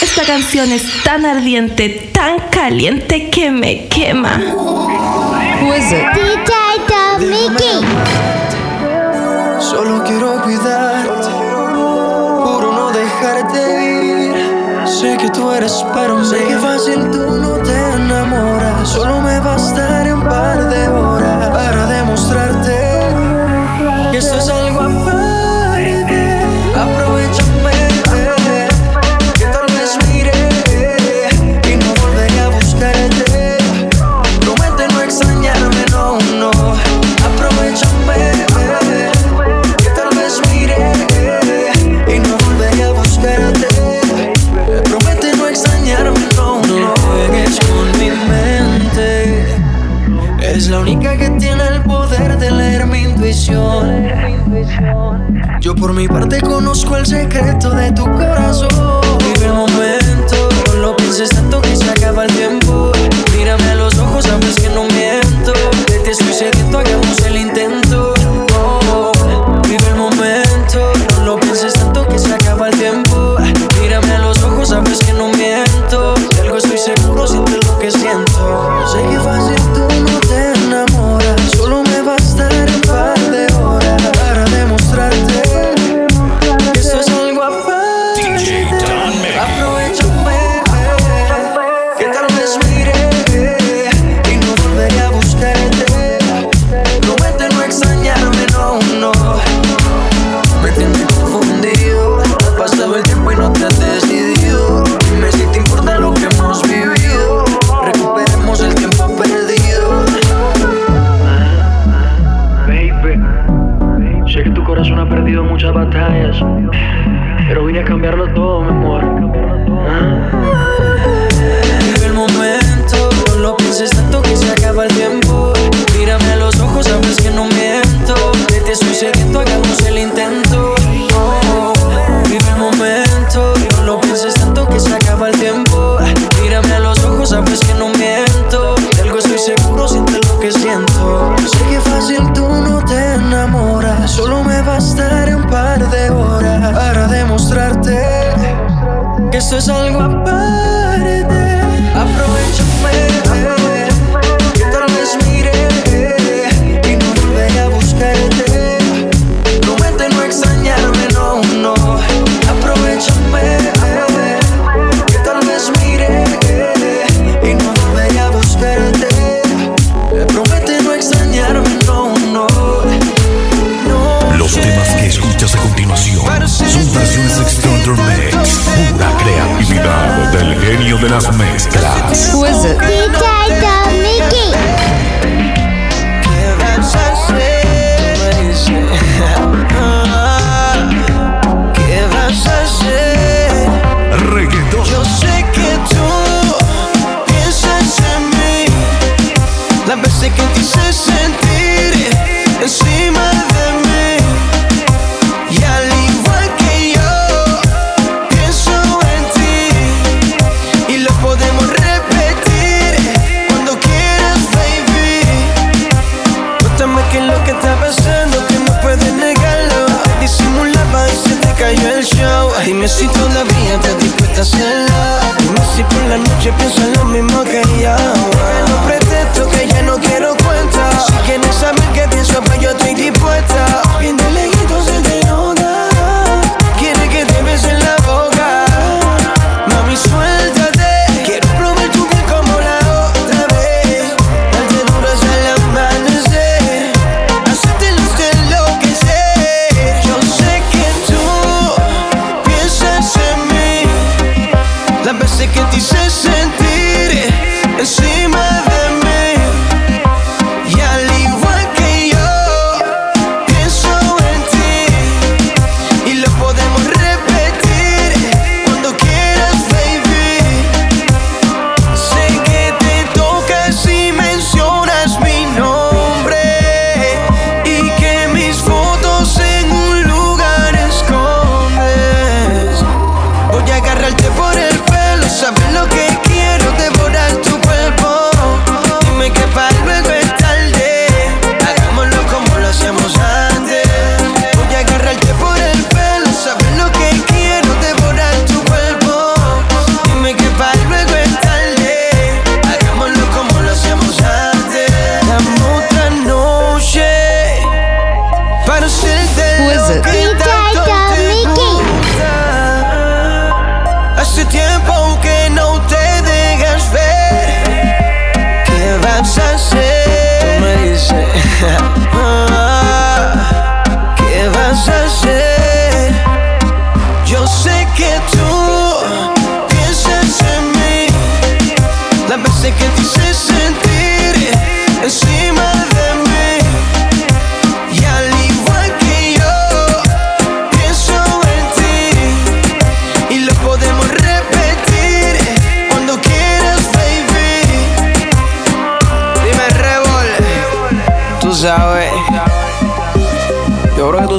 Esta canción es tan ardiente, tan caliente que me quema. Who is it? DJ Mickey. Solo quiero cuidarte, juro no dejarte ir. Sé que tú eres para mí, sé que fácil tú no mi parte conozco el secreto de tu corazón. Vive el momento, no lo pienses tanto que se acaba el tiempo. Mírame a los ojos, sabes que no miento. De ti estoy sediento, hagamos el intento. Oh, vive el momento, no lo pienses tanto que se acaba el tiempo. Mírame a los ojos, sabes que no miento. De algo estoy seguro, siente lo que siento. Sé que fácil. eso es algo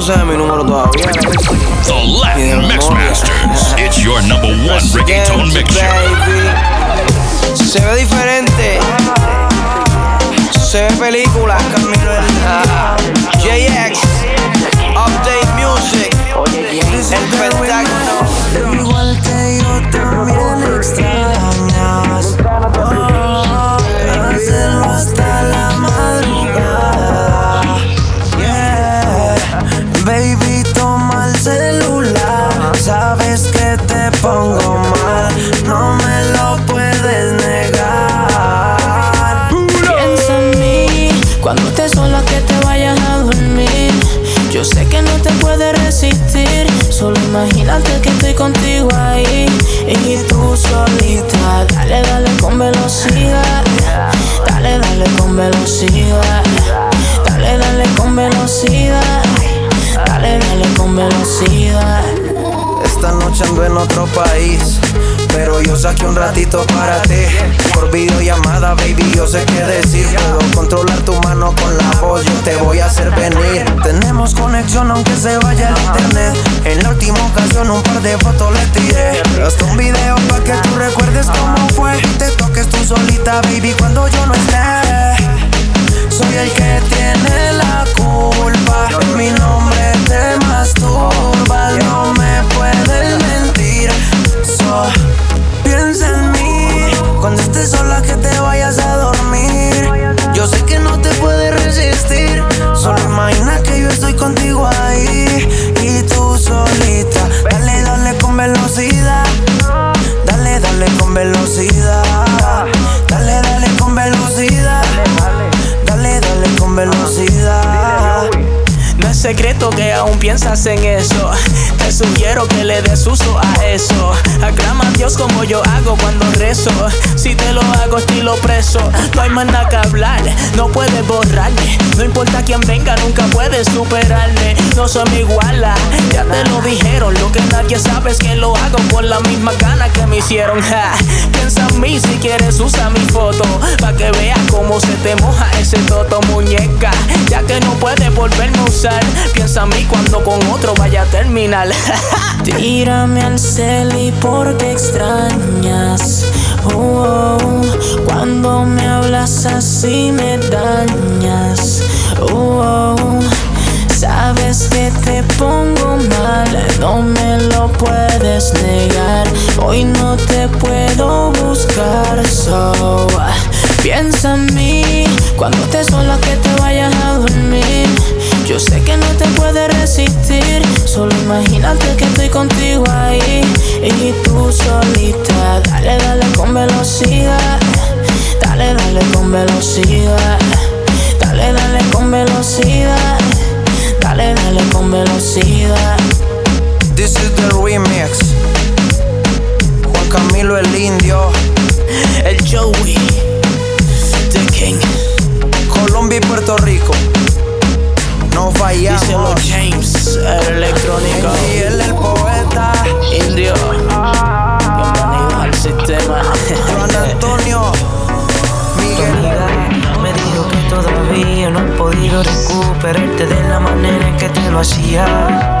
tú sabes mi número todavía. The Latin Mix Masters. It's your number one reggaeton mixture. Se ve diferente. Se ve película. Camilo Solo imagínate que estoy contigo ahí y tú solita. Dale, dale con velocidad. Dale, dale con velocidad. Dale, dale con velocidad. Dale, dale con velocidad. Esta noche ando en otro país. Pero yo saqué un ratito para ti. Por videollamada, baby, yo sé qué decir. Puedo controlar tu mano con la voz, yo te voy a hacer venir. Tenemos conexión aunque se vaya el internet. En la última ocasión un par de fotos le tiré. Hasta un video para que tú recuerdes cómo fue. Te toques tú solita, baby, cuando yo no esté. Soy el que tiene la que aún piensas en eso. Sugiero que le des uso a eso. Aclama a Dios como yo hago cuando rezo. Si te lo hago estilo preso, no hay más nada que hablar. No puedes borrarme. No importa quién venga, nunca puedes superarme. No soy mi iguala, ya te lo dijeron. Lo que nadie sabe es que lo hago con la misma gana que me hicieron. Piensa en mí si quieres usa mi foto. Pa' que veas cómo se te moja ese toto muñeca. Ya que no puedes volverme a usar. Piensa en mí cuando con otro vaya a terminar. Tírame al cel y porque extrañas. Oh, oh, cuando me hablas así me dañas. Oh, oh, sabes que te pongo mal, no me lo puedes negar. Hoy no te puedo buscar, so piensa en mí cuando estés sola que te vayas a dormir. Yo sé que no te puedes resistir, solo imagínate que estoy contigo ahí y tú solita. Dale, dale con velocidad, dale, dale con velocidad, dale, dale con velocidad, dale, dale con velocidad. This is the remix. Juan Camilo el Indio. El Joey, de la manera en que te lo hacía.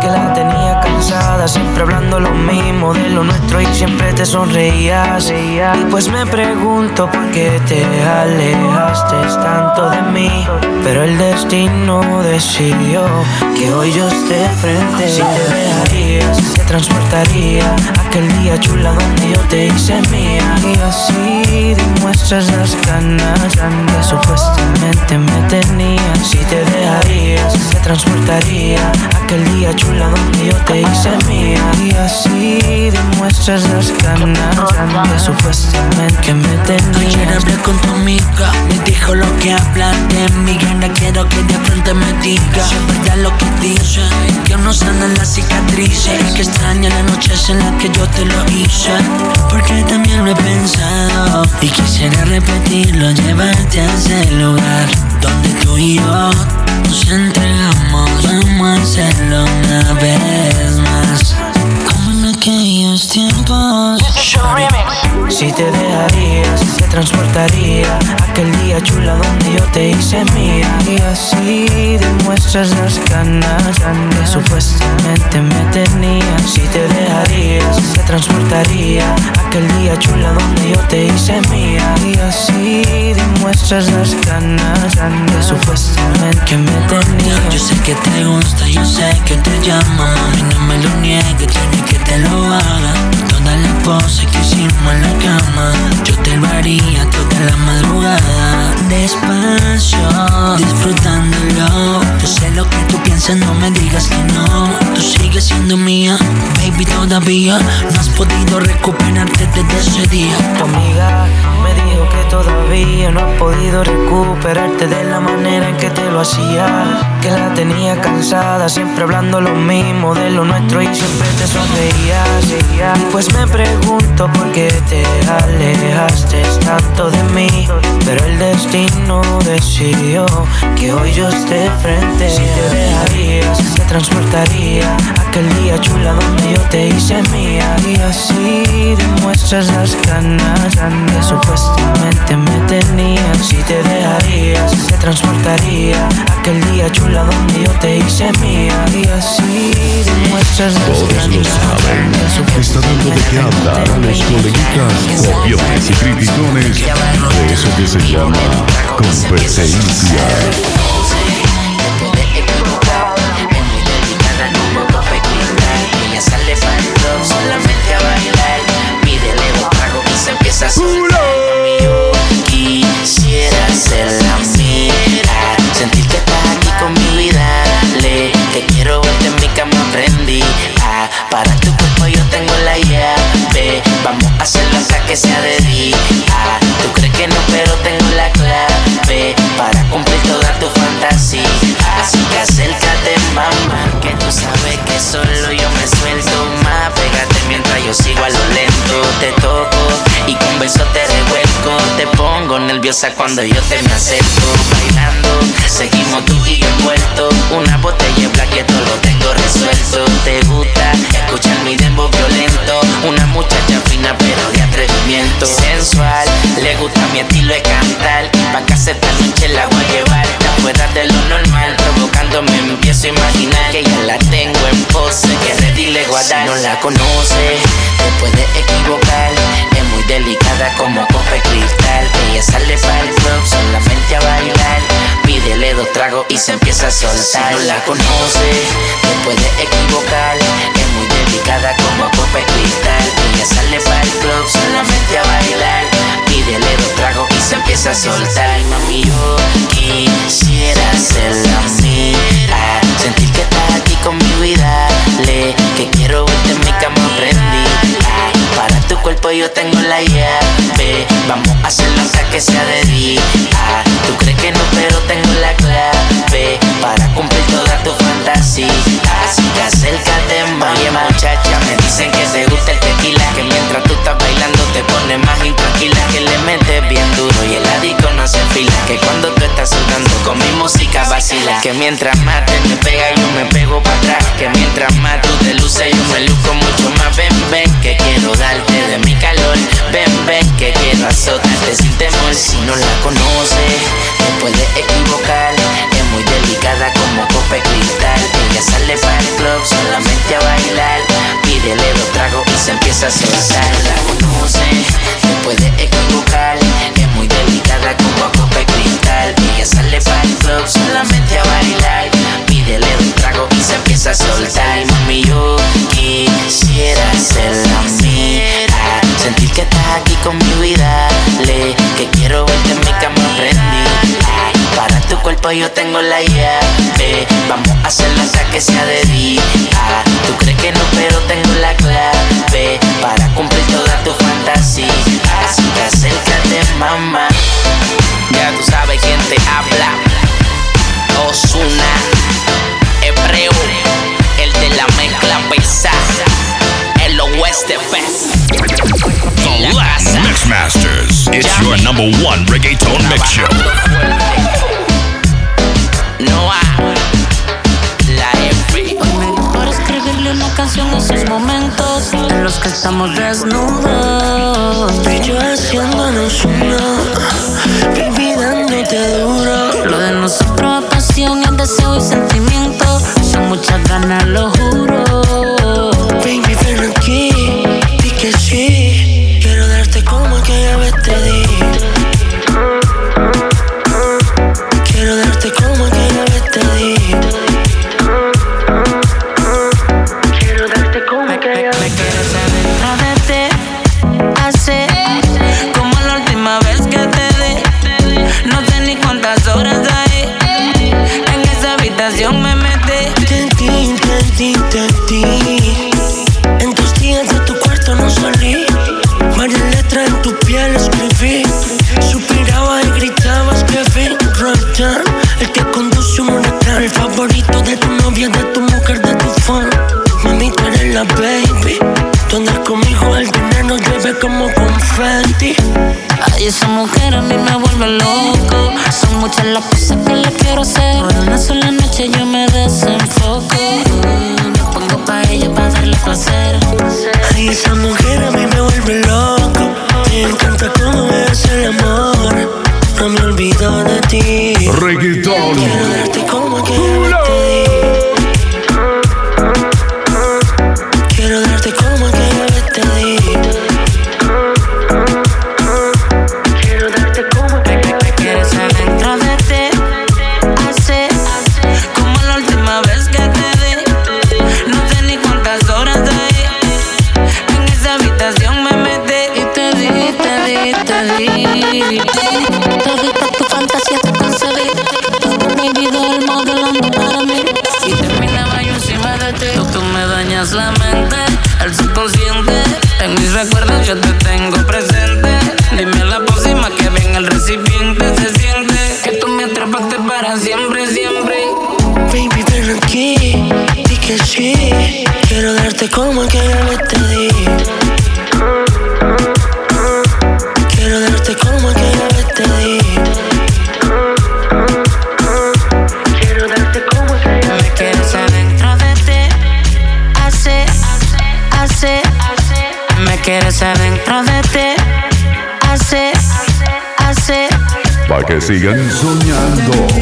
Que la tenía cansada, siempre hablando lo mismo de lo nuestro y siempre te sonreías. Y pues me pregunto por qué te alejaste tanto de mí. Pero el destino decidió que hoy yo esté frente. Si te dejarías, te transportaría aquel día chula donde yo te hice mía. Y así demuestras las ganas que supuestamente me tenías. Si te dejarías, te transportaría aquel día chula donde yo te hice mía. Y así demuestras las ganas que supuestamente me Ayer tenías. hablé con tu amiga, me dijo lo que hablan de mí. Quiero que de frente me diga si es lo que dicen. Que no sanan las cicatrices, que extraña las noches en las que yo te lo hice. Porque también lo he pensado y quisiera repetirlo, llevarte a ese lugar donde tú y yo nos entregamos. Vamos a hacerlo Si te dejarías, transportaría aquel día chula donde yo te hice mía. Y así demuestras las ganas que supuestamente me tenías. Si te dejarías, se transportaría aquel día chula donde yo te hice mía. Y así demuestras las ganas que supuestamente me tenías. Yo sé que te gusta, yo sé que te llama. Mami, no me lo niegues, tiene que te lo haga. Todas las poses que hicimos en la cama, yo te lo haría toda la madrugada. Despacio, disfrutándolo. Yo sé lo que tú piensas, no me digas que no. Tú sigues siendo mía, baby, todavía. No has podido recuperarte desde ese día. Tu amiga me dijo que todavía no has podido recuperarte de la manera en que te lo hacía. Que la tenía cansada, siempre hablando lo mismo de lo nuestro y siempre te sonreías. Pues me pregunto por qué te alejaste tanto de mí. Pero el destino decidió que hoy yo esté frente. Si te dejarías, te transportaría aquel día chula donde yo te hice mía. Y así demuestras las ganas que supuestamente me tenían. Si te dejarías, te transportaría aquel día chula donde yo te hice mía. Y así demuestras las Todos lo saben. Está dando de qué hablar a los coleguitas, copiones y criticones de eso que se llama competencia. Cuando yo te me acerco. Bailando, seguimos tú y yo envueltos. Una botella black que todo lo tengo resuelto. Te gusta escuchar mi dembow violento. Una muchacha fina pero de atrevimiento. Sensual, le gusta mi estilo de cantar. Pa' casa esta noche la voy a llevar. Fuera de lo normal, provocándome empiezo a imaginar que ya la tengo en pose. Que ready le voy a dar. Si no la conoce, te puede equivocar. Es muy delicada como. Ella sale para el club solamente a bailar. Pídele dos tragos y se empieza a soltar. Si no la conoce, te puede equivocar. Es muy delicada como copa de cristal. Ella sale para el club solamente a bailar. Pídele dos tragos y se empieza a soltar. Mami, yo quisiera ser la. Sentir que estás aquí conmigo y dale. Que quiero verte en mi cama prendí. Cuerpo yo tengo la llave. Vamos a hacerlo hasta que sea de día. Tú crees que no, pero tengo la clave. Para cumplir toda tu fantasía. Así que acércate. Oye, muchacha, me dicen que te gusta el tequila. Que mientras pone más intranquila. Que le metes bien duro y el disco no se fila. Que cuando tú estás sudando con mi música vacila. Que mientras más te me pega, yo me pego para atrás. Que mientras más tú te luces, yo me luzco mucho más. Ven, ven, que quiero darte de mi calor. Ven, ven, que quiero azotarte sin temor. Si no la conoces, te puede equivocar. Es muy delicada como copa. Yo tengo la llave. Vamos a hacerlo hasta que sea de día. Tú crees que no, pero tengo la clave. Para cumplir toda tu fantasía. Así que acércate, mamá. Ya tú sabes quién te habla. Osuna, Hebreo, el de la mezcla pesada. El oeste best. The Latin Mix Masters. It's your number one reggaeton estamos desnudos. novia, de tu mujer, de tu fan. Mami, tú eres la baby. Tú andas conmigo, el dinero llueve como confeti. Ay, esa mujer a mí me vuelve loco. Son muchas las cosas que le quiero hacer. Por una sola noche yo me desenfoco. Me pongo pa' ella pa' darle placer. Ay, esa mujer a mí me vuelve loco. Me encanta cómo me hace el amor nunca me olvido de ti. Reggaetón. Quiero darte como aquella vez. sigan soñando.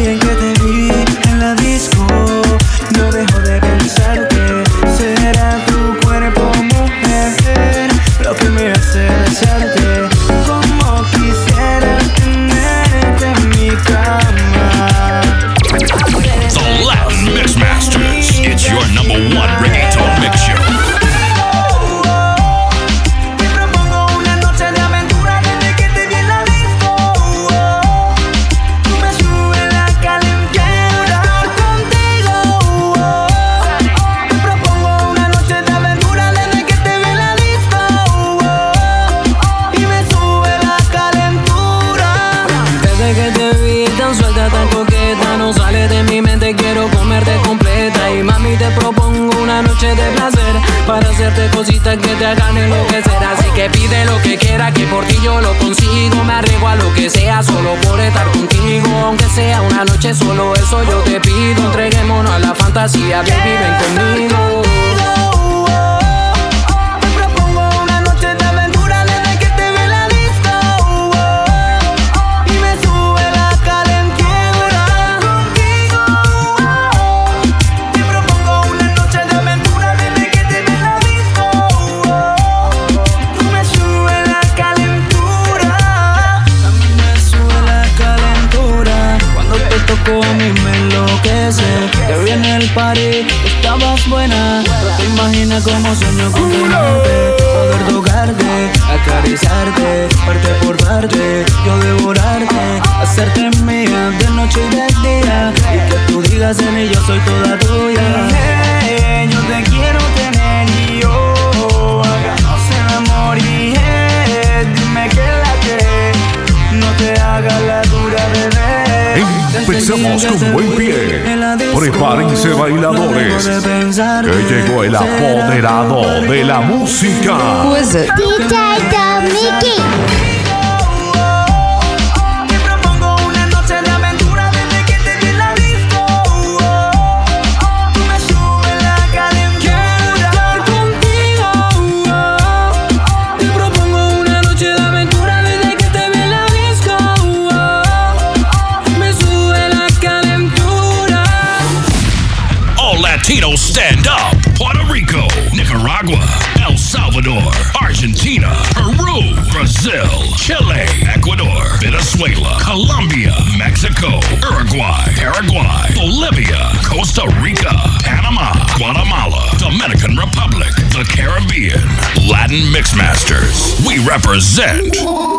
por estar contigo. Aunque sea una noche, solo eso yo te pido. Entreguémonos a la fantasía, baby, ven conmigo. el apoderado de la música. Pues, DJ Republic, the Caribbean, Latin Mixmasters. We represent